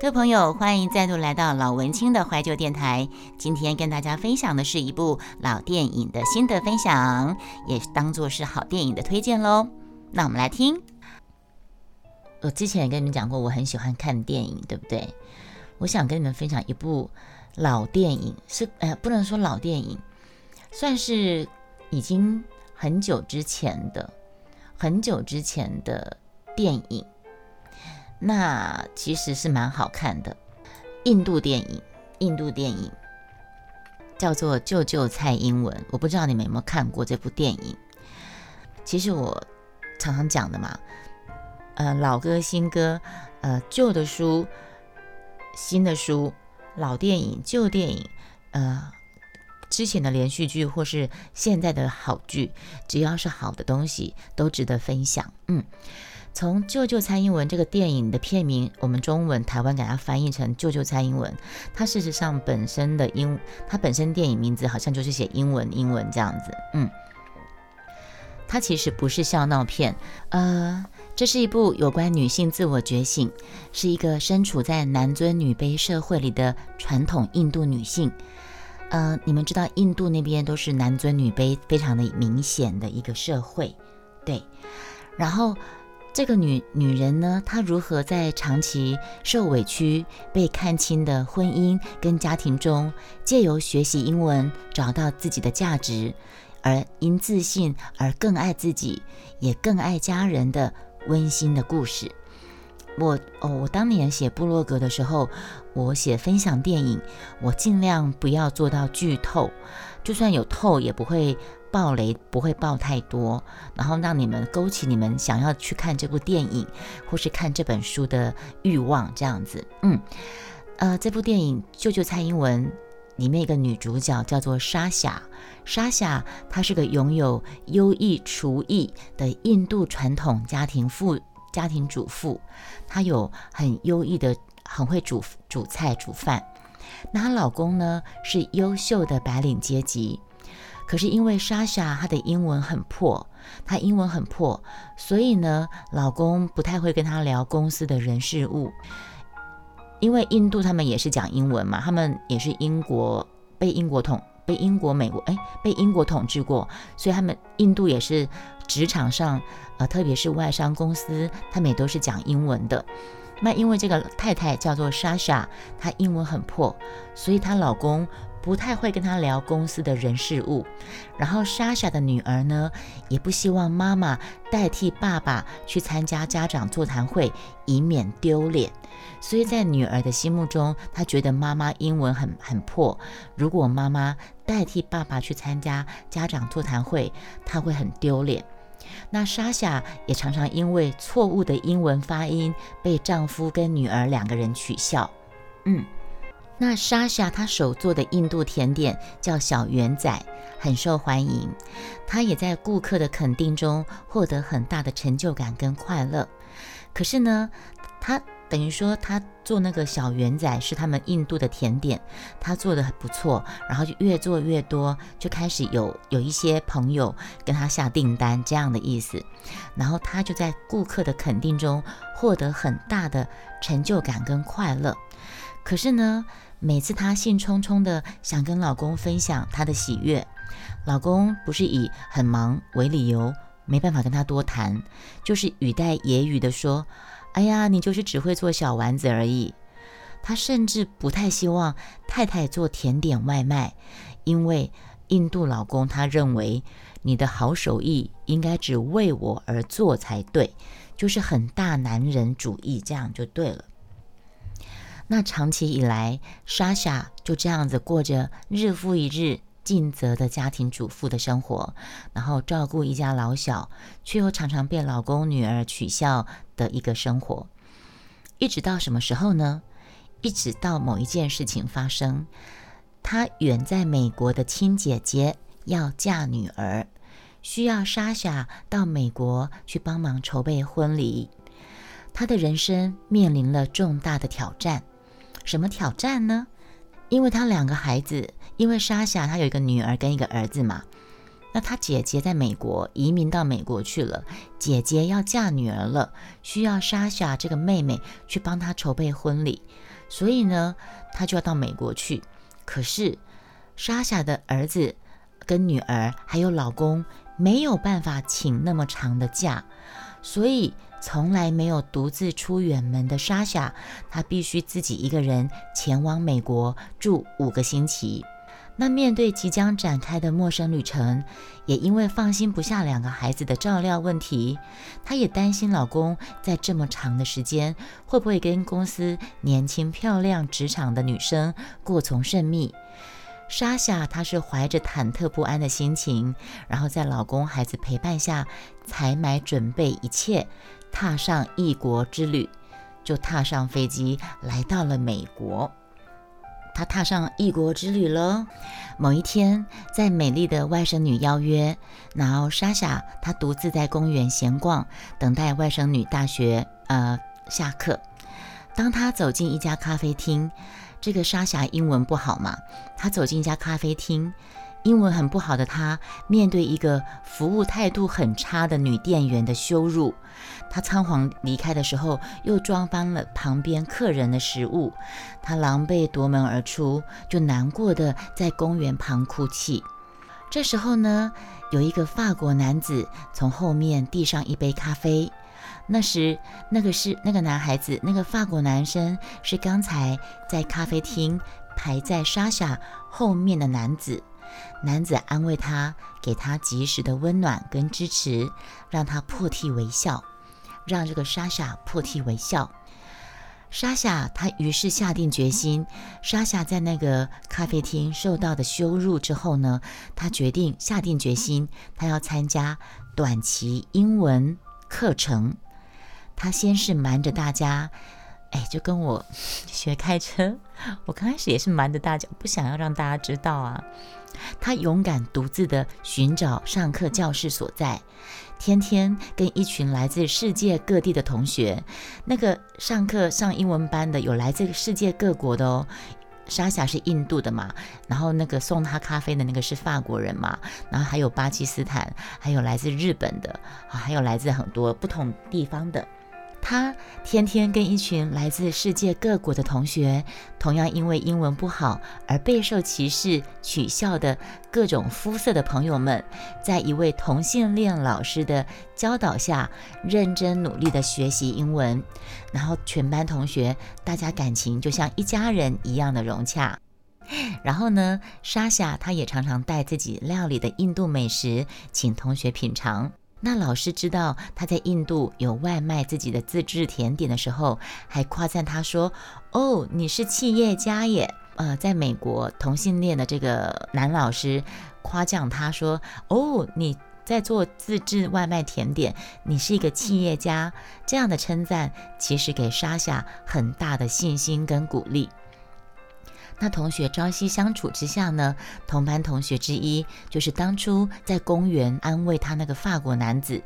各位朋友，欢迎再度来到老文青的怀旧电台。今天跟大家分享的是一部老电影的心得分享，也当做是好电影的推荐喽。那我们来听。我之前也跟你们讲过，我很喜欢看电影，对不对？我想跟你们分享一部老电影，是呃，不能说老电影，算是已经很久之前的、很久之前的电影。那其实是蛮好看的，印度电影，印度电影叫做《救救蔡英文》，我不知道你们有没有看过这部电影。其实我常常讲的嘛，呃，老歌新歌，呃，旧的书，新的书，老电影，旧电影，呃，之前的连续剧或是现在的好剧，只要是好的东西，都值得分享。嗯。从《救救蔡英文》这个电影的片名，我们中文台湾给它翻译成《救救蔡英文》，它事实上本身的英，它本身电影名字好像就是写英文，英文这样子。嗯，它其实不是笑闹片，呃，这是一部有关女性自我觉醒，是一个身处在男尊女卑社会里的传统印度女性。呃，你们知道印度那边都是男尊女卑非常的明显的一个社会，对，然后。这个女女人呢，她如何在长期受委屈、被看轻的婚姻跟家庭中，借由学习英文找到自己的价值，而因自信而更爱自己，也更爱家人的温馨的故事。我哦，我当年写部落格的时候，我写分享电影，我尽量不要做到剧透，就算有透也不会。暴雷不会爆太多，然后让你们勾起你们想要去看这部电影或是看这本书的欲望，这样子。嗯，呃，这部电影《救救蔡英文》里面一个女主角叫做莎夏，莎夏她是个拥有优异厨艺的印度传统家庭妇家庭主妇，她有很优异的很会煮煮菜煮饭。那她老公呢是优秀的白领阶级。可是因为莎莎她的英文很破，她英文很破，所以呢，老公不太会跟她聊公司的人事物。因为印度他们也是讲英文嘛，他们也是英国被英国统被英国美国哎被英国统治过，所以他们印度也是职场上呃特别是外商公司，他们也都是讲英文的。那因为这个太太叫做莎莎，她英文很破，所以她老公。不太会跟他聊公司的人事物，然后莎莎的女儿呢，也不希望妈妈代替爸爸去参加家长座谈会，以免丢脸。所以在女儿的心目中，她觉得妈妈英文很很破，如果妈妈代替爸爸去参加家长座谈会，她会很丢脸。那莎莎也常常因为错误的英文发音，被丈夫跟女儿两个人取笑。嗯。那莎莎她手做的印度甜点叫小圆仔，很受欢迎。她也在顾客的肯定中获得很大的成就感跟快乐。可是呢，她等于说她做那个小圆仔是他们印度的甜点，她做的很不错，然后就越做越多，就开始有有一些朋友跟她下订单这样的意思。然后她就在顾客的肯定中获得很大的成就感跟快乐。可是呢？每次她兴冲冲的想跟老公分享她的喜悦，老公不是以很忙为理由，没办法跟她多谈，就是语带揶揄的说：“哎呀，你就是只会做小丸子而已。”他甚至不太希望太太做甜点外卖，因为印度老公他认为你的好手艺应该只为我而做才对，就是很大男人主义，这样就对了。那长期以来，莎莎就这样子过着日复一日尽责的家庭主妇的生活，然后照顾一家老小，却又常常被老公、女儿取笑的一个生活。一直到什么时候呢？一直到某一件事情发生，她远在美国的亲姐姐要嫁女儿，需要莎莎到美国去帮忙筹备婚礼。她的人生面临了重大的挑战。什么挑战呢？因为他两个孩子，因为莎莎她有一个女儿跟一个儿子嘛，那他姐姐在美国移民到美国去了，姐姐要嫁女儿了，需要莎莎这个妹妹去帮她筹备婚礼，所以呢，她就要到美国去。可是莎莎的儿子跟女儿还有老公没有办法请那么长的假，所以从来没有独自出远门的莎莎，她必须自己一个人前往美国住五个星期。那面对即将展开的陌生旅程，也因为放心不下两个孩子的照料问题，她也担心老公在这么长的时间会不会跟公司年轻漂亮职场的女生过从甚密。莎莎她是怀着忐忑不安的心情，然后在老公孩子陪伴下采买准备一切，踏上异国之旅，就踏上飞机来到了美国。她踏上异国之旅了。某一天，在美丽的外甥女邀约，然后莎莎她独自在公园闲逛，等待外甥女大学呃下课。当她走进一家咖啡厅，这个莎莎英文不好嘛，她走进一家咖啡厅。英文很不好的她，面对一个服务态度很差的女店员的羞辱，她仓皇离开的时候，又撞翻了旁边客人的食物，她狼狈夺门而出，就难过的在公园旁哭泣。这时候呢，有一个法国男子从后面递上一杯咖啡，那时那个是那个男孩子，那个法国男生是刚才在咖啡厅排在莎莎后面的男子。男子安慰她，给她及时的温暖跟支持，让她破涕为笑，让这个莎莎破涕为笑。莎莎她于是下定决心。莎莎在那个咖啡厅受到的羞辱之后呢，她决定下定决心，她要参加短期英文课程。他先是瞒着大家。哎，就跟我学开车，我刚开始也是瞒着大家，不想要让大家知道啊。他勇敢独自的寻找上课教室所在，天天跟一群来自世界各地的同学，那个上课上英文班的有来自世界各国的哦。莎莎是印度的嘛，然后那个送他咖啡的那个是法国人嘛，然后还有巴基斯坦，还有来自日本的，还有来自很多不同地方的。他天天跟一群来自世界各国的同学，同样因为英文不好而备受歧视、取笑的各种肤色的朋友们，在一位同性恋老师的教导下，认真努力的学习英文。然后全班同学大家感情就像一家人一样的融洽。然后呢，莎莎她也常常带自己料理的印度美食，请同学品尝。那老师知道他在印度有外卖自己的自制甜点的时候，还夸赞他说：“哦，你是企业家耶！”呃，在美国同性恋的这个男老师夸奖他说：“哦，你在做自制外卖甜点，你是一个企业家。”这样的称赞其实给莎莎很大的信心跟鼓励。那同学朝夕相处之下呢，同班同学之一就是当初在公园安慰他那个法国男子，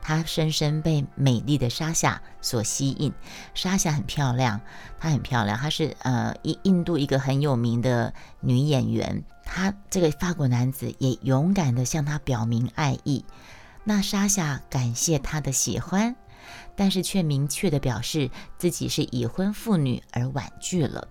他深深被美丽的莎夏所吸引。莎夏很漂亮，她很漂亮，她是呃印印度一个很有名的女演员。他这个法国男子也勇敢地向她表明爱意。那莎夏感谢他的喜欢，但是却明确地表示自己是已婚妇女而婉拒了。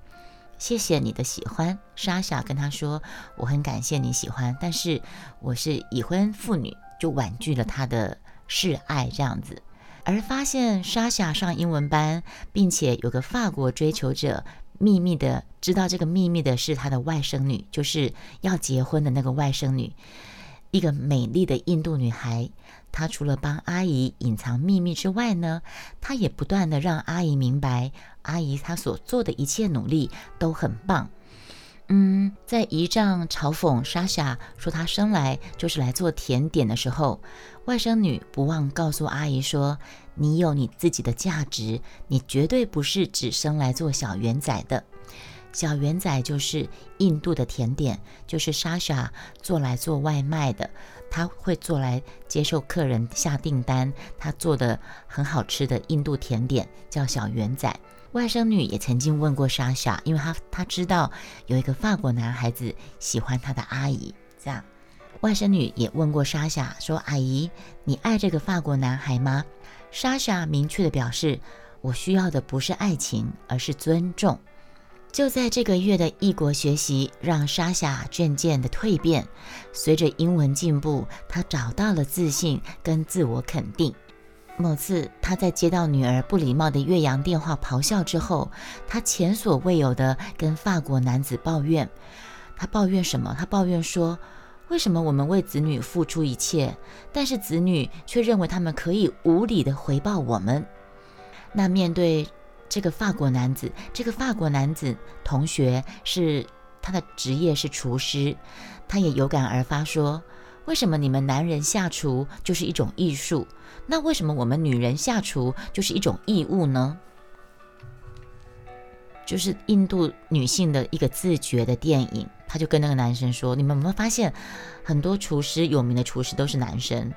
谢谢你的喜欢，莎莎跟他说：“我很感谢你喜欢，但是我是已婚妇女，就婉拒了他的示爱这样子。”而发现莎莎上英文班，并且有个法国追求者秘密的知道这个秘密的是他的外甥女，就是要结婚的那个外甥女，一个美丽的印度女孩。她除了帮阿姨隐藏秘密之外呢，她也不断的让阿姨明白。阿姨，她所做的一切努力都很棒。嗯，在姨丈嘲讽莎莎说她生来就是来做甜点的时候，外甥女不忘告诉阿姨说：“你有你自己的价值，你绝对不是只生来做小圆仔的。小圆仔就是印度的甜点，就是莎莎做来做外卖的，她会做来接受客人下订单，她做的很好吃的印度甜点叫小圆仔。”外甥女也曾经问过莎莎，因为她她知道有一个法国男孩子喜欢她的阿姨。这样，外甥女也问过莎莎说：“阿姨，你爱这个法国男孩吗？”莎莎明确的表示：“我需要的不是爱情，而是尊重。”就在这个月的异国学习，让莎莎渐渐的蜕变。随着英文进步，她找到了自信跟自我肯定。某次，她在接到女儿不礼貌的越洋电话咆哮之后，她前所未有的跟法国男子抱怨。她抱怨什么？她抱怨说。为什么我们为子女付出一切，但是子女却认为他们可以无理的回报我们？那面对这个法国男子，这个法国男子同学是他的职业是厨师，他也有感而发说：为什么你们男人下厨就是一种艺术？那为什么我们女人下厨就是一种义务呢？就是印度女性的一个自觉的电影。他就跟那个男生说：“你们有没有发现，很多厨师有名的厨师都是男生？”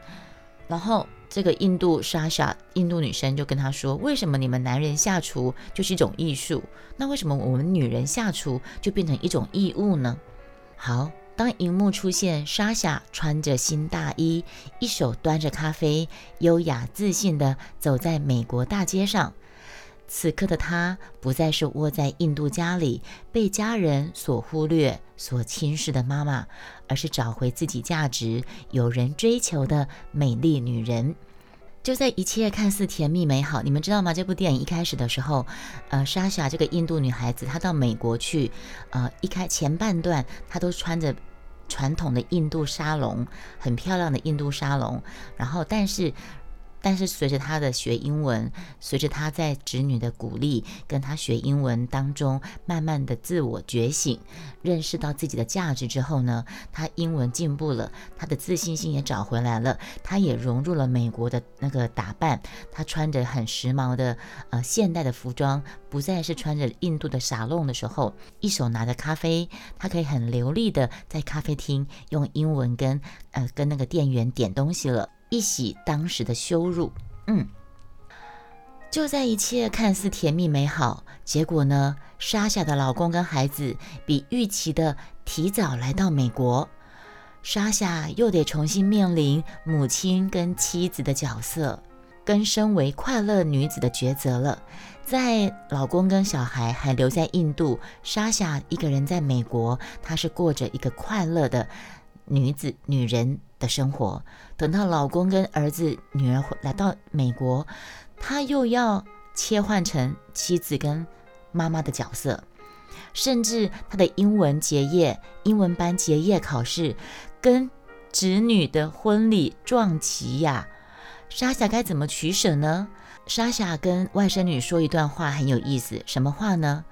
然后这个印度莎莎，印度女生就跟他说：“为什么你们男人下厨就是一种艺术？那为什么我们女人下厨就变成一种义务呢？”好，当荧幕出现，莎莎穿着新大衣，一手端着咖啡，优雅自信地走在美国大街上。此刻的她不再是窝在印度家里被家人所忽略、所轻视的妈妈，而是找回自己价值、有人追求的美丽女人。就在一切看似甜蜜美好，你们知道吗？这部电影一开始的时候，呃，莎莎这个印度女孩子，她到美国去，呃，一开前半段她都穿着传统的印度沙龙，很漂亮的印度沙龙，然后但是。但是随着他的学英文，随着他在侄女的鼓励，跟他学英文当中，慢慢的自我觉醒，认识到自己的价值之后呢，他英文进步了，他的自信心也找回来了，他也融入了美国的那个打扮，他穿着很时髦的呃现代的服装，不再是穿着印度的沙龙的时候，一手拿着咖啡，他可以很流利的在咖啡厅用英文跟呃跟那个店员点东西了。一洗当时的羞辱，嗯，就在一切看似甜蜜美好，结果呢，莎莎的老公跟孩子比预期的提早来到美国，莎莎又得重新面临母亲跟妻子的角色，跟身为快乐女子的抉择了。在老公跟小孩还留在印度，莎莎一个人在美国，她是过着一个快乐的。女子、女人的生活，等到老公跟儿子、女儿来到美国，她又要切换成妻子跟妈妈的角色，甚至她的英文结业、英文班结业考试，跟侄女的婚礼撞齐呀。莎莎该怎么取舍呢？莎莎跟外甥女说一段话很有意思，什么话呢？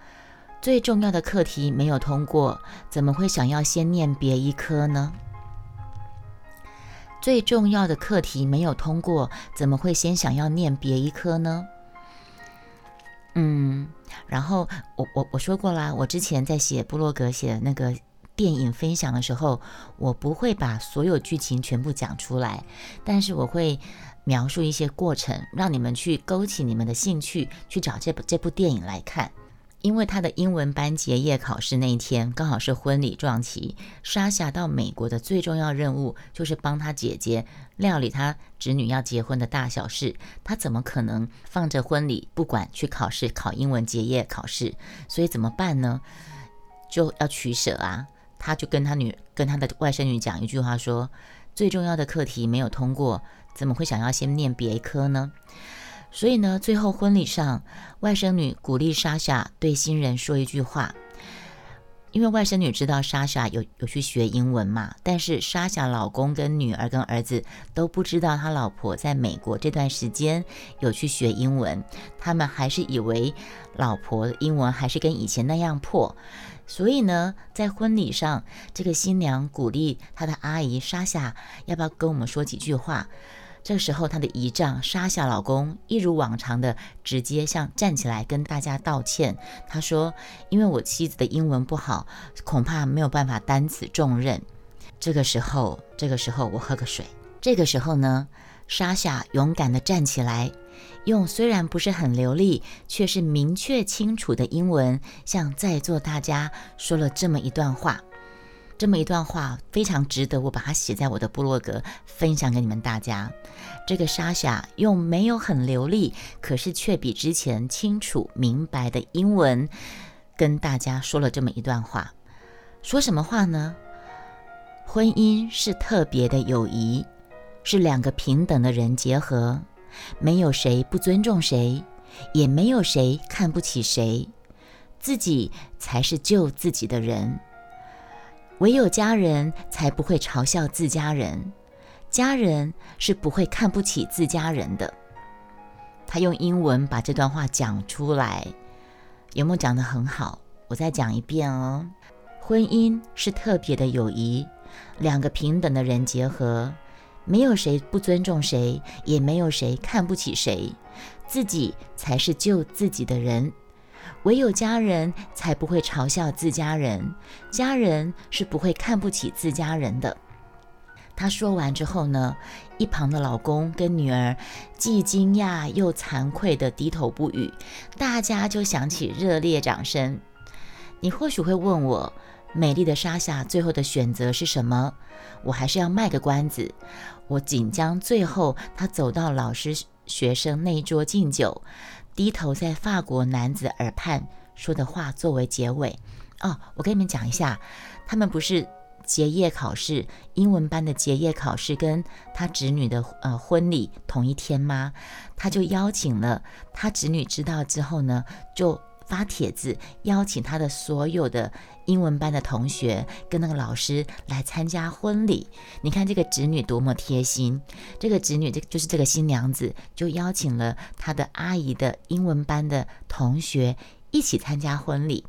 最重要的课题没有通过，怎么会想要先念别一科呢？最重要的课题没有通过，怎么会先想要念别一科呢？嗯，然后我我我说过啦，我之前在写布洛格写的那个电影分享的时候，我不会把所有剧情全部讲出来，但是我会描述一些过程，让你们去勾起你们的兴趣，去找这部这部电影来看。因为他的英文班结业考试那一天刚好是婚礼撞期，莎夏到美国的最重要任务就是帮他姐姐料理他侄女要结婚的大小事。他怎么可能放着婚礼不管去考试考英文结业考试？所以怎么办呢？就要取舍啊！他就跟他女跟他的外甥女讲一句话说：最重要的课题没有通过，怎么会想要先念别科呢？所以呢，最后婚礼上，外甥女鼓励莎莎对新人说一句话，因为外甥女知道莎莎有有去学英文嘛，但是莎莎老公跟女儿跟儿子都不知道他老婆在美国这段时间有去学英文，他们还是以为老婆英文还是跟以前那样破，所以呢，在婚礼上，这个新娘鼓励她的阿姨莎莎，要不要跟我们说几句话？这时候，她的姨丈莎夏老公一如往常的直接向站起来跟大家道歉。他说：“因为我妻子的英文不好，恐怕没有办法担此重任。”这个时候，这个时候我喝个水。这个时候呢，莎夏勇敢的站起来，用虽然不是很流利，却是明确清楚的英文，向在座大家说了这么一段话。这么一段话非常值得我把它写在我的部落格，分享给你们大家。这个莎莎用没有很流利，可是却比之前清楚明白的英文，跟大家说了这么一段话。说什么话呢？婚姻是特别的友谊，是两个平等的人结合，没有谁不尊重谁，也没有谁看不起谁，自己才是救自己的人。唯有家人才不会嘲笑自家人，家人是不会看不起自家人的。他用英文把这段话讲出来，有没有讲得很好？我再讲一遍哦。婚姻是特别的友谊，两个平等的人结合，没有谁不尊重谁，也没有谁看不起谁，自己才是救自己的人。唯有家人才不会嘲笑自家人，家人是不会看不起自家人的。他说完之后呢，一旁的老公跟女儿既惊讶又惭愧的低头不语，大家就响起热烈掌声。你或许会问我，美丽的莎夏最后的选择是什么？我还是要卖个关子。我仅将最后他走到老师学生那一桌敬酒。低头在法国男子耳畔说的话作为结尾哦，我跟你们讲一下，他们不是结业考试，英文班的结业考试跟他侄女的呃婚礼同一天吗？他就邀请了他侄女知道之后呢，就。发帖子邀请他的所有的英文班的同学跟那个老师来参加婚礼。你看这个侄女多么贴心，这个侄女这就是这个新娘子，就邀请了她的阿姨的英文班的同学一起参加婚礼。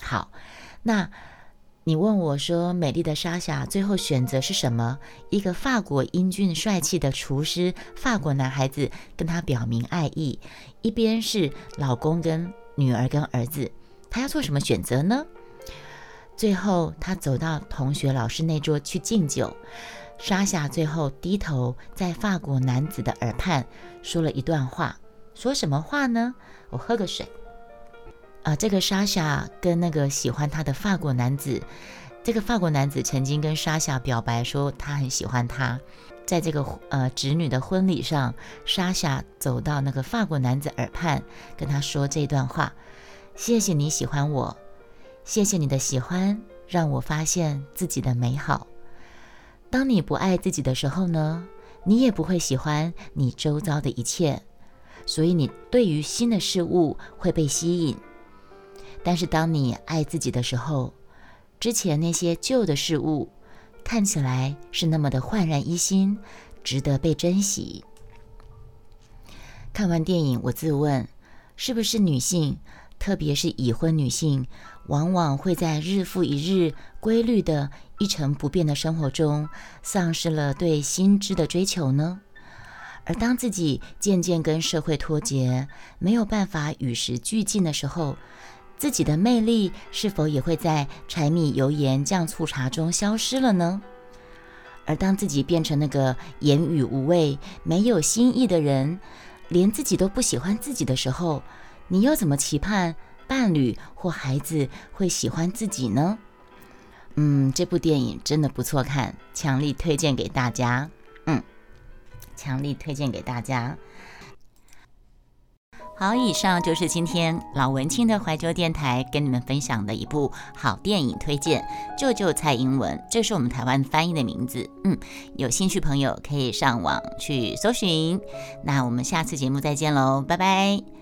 好，那你问我说，美丽的莎莎最后选择是什么？一个法国英俊帅气的厨师，法国男孩子跟她表明爱意，一边是老公跟。女儿跟儿子，他要做什么选择呢？最后，他走到同学、老师那桌去敬酒。莎莎最后低头在法国男子的耳畔说了一段话，说什么话呢？我喝个水。啊，这个莎莎跟那个喜欢她的法国男子，这个法国男子曾经跟莎夏表白说他很喜欢她。在这个呃侄女的婚礼上，莎夏走到那个法国男子耳畔，跟他说这段话：“谢谢你喜欢我，谢谢你的喜欢，让我发现自己的美好。当你不爱自己的时候呢，你也不会喜欢你周遭的一切，所以你对于新的事物会被吸引。但是当你爱自己的时候，之前那些旧的事物。”看起来是那么的焕然一新，值得被珍惜。看完电影，我自问：是不是女性，特别是已婚女性，往往会在日复一日规律的一成不变的生活中，丧失了对心知的追求呢？而当自己渐渐跟社会脱节，没有办法与时俱进的时候，自己的魅力是否也会在柴米油盐酱醋茶中消失了呢？而当自己变成那个言语无味、没有新意的人，连自己都不喜欢自己的时候，你又怎么期盼伴侣或孩子会喜欢自己呢？嗯，这部电影真的不错看，强力推荐给大家。嗯，强力推荐给大家。好，以上就是今天老文青的怀旧电台跟你们分享的一部好电影推荐，《救救蔡英文》，这是我们台湾翻译的名字。嗯，有兴趣朋友可以上网去搜寻。那我们下次节目再见喽，拜拜。